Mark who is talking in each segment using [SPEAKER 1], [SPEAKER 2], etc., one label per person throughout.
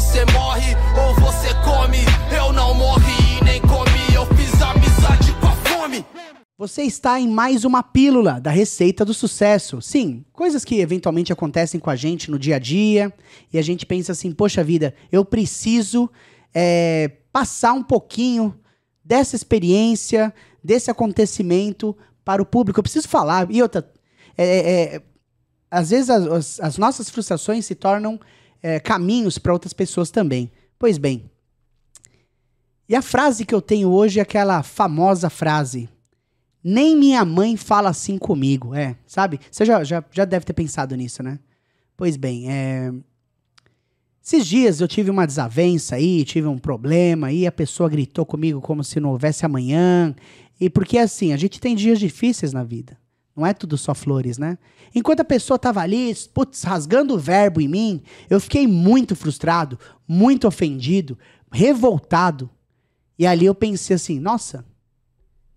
[SPEAKER 1] você morre ou você come. Eu não morri e nem comi, eu fiz amizade com a fome.
[SPEAKER 2] Você está em mais uma pílula da receita do sucesso. Sim, coisas que eventualmente acontecem com a gente no dia a dia e a gente pensa assim: poxa vida, eu preciso é, passar um pouquinho dessa experiência, desse acontecimento para o público. Eu preciso falar. E outra, é, é, é às vezes as, as, nossas frustrações se tornam é, caminhos para outras pessoas também. Pois bem. E a frase que eu tenho hoje é aquela famosa frase nem minha mãe fala assim comigo. É, sabe? Você já, já, já deve ter pensado nisso, né? Pois bem, é. Esses dias eu tive uma desavença aí, tive um problema aí, a pessoa gritou comigo como se não houvesse amanhã. E porque assim, a gente tem dias difíceis na vida. Não é tudo só flores, né? Enquanto a pessoa tava ali, putz, rasgando o verbo em mim, eu fiquei muito frustrado, muito ofendido, revoltado. E ali eu pensei assim, nossa,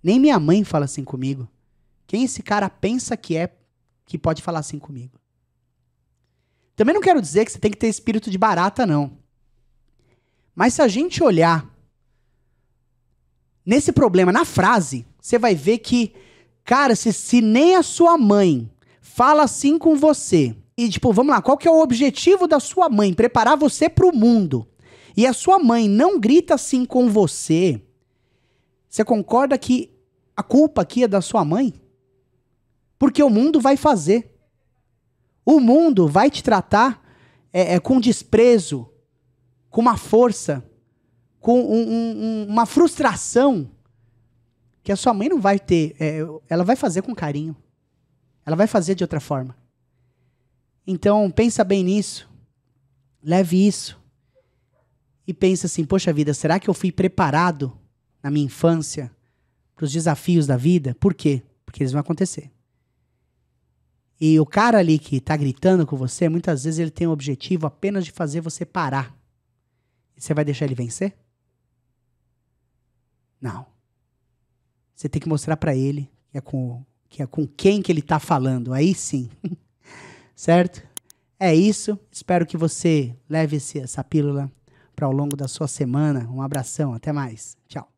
[SPEAKER 2] nem minha mãe fala assim comigo. Quem esse cara pensa que é que pode falar assim comigo? Também não quero dizer que você tem que ter espírito de barata, não. Mas se a gente olhar nesse problema, na frase, você vai ver que, cara, se, se nem a sua mãe fala assim com você, e tipo, vamos lá, qual que é o objetivo da sua mãe? Preparar você para o mundo. E a sua mãe não grita assim com você. Você concorda que a culpa aqui é da sua mãe? Porque o mundo vai fazer. O mundo vai te tratar é, é, com desprezo, com uma força, com um, um, uma frustração que a sua mãe não vai ter. É, ela vai fazer com carinho. Ela vai fazer de outra forma. Então, pensa bem nisso. Leve isso. E pensa assim: poxa vida, será que eu fui preparado na minha infância para os desafios da vida. Por quê? Porque eles vão acontecer. E o cara ali que está gritando com você, muitas vezes ele tem o objetivo apenas de fazer você parar. E você vai deixar ele vencer? Não. Você tem que mostrar para ele que é com, que é com quem que ele está falando. Aí sim. certo? É isso. Espero que você leve esse, essa pílula para ao longo da sua semana. Um abração. Até mais. Tchau.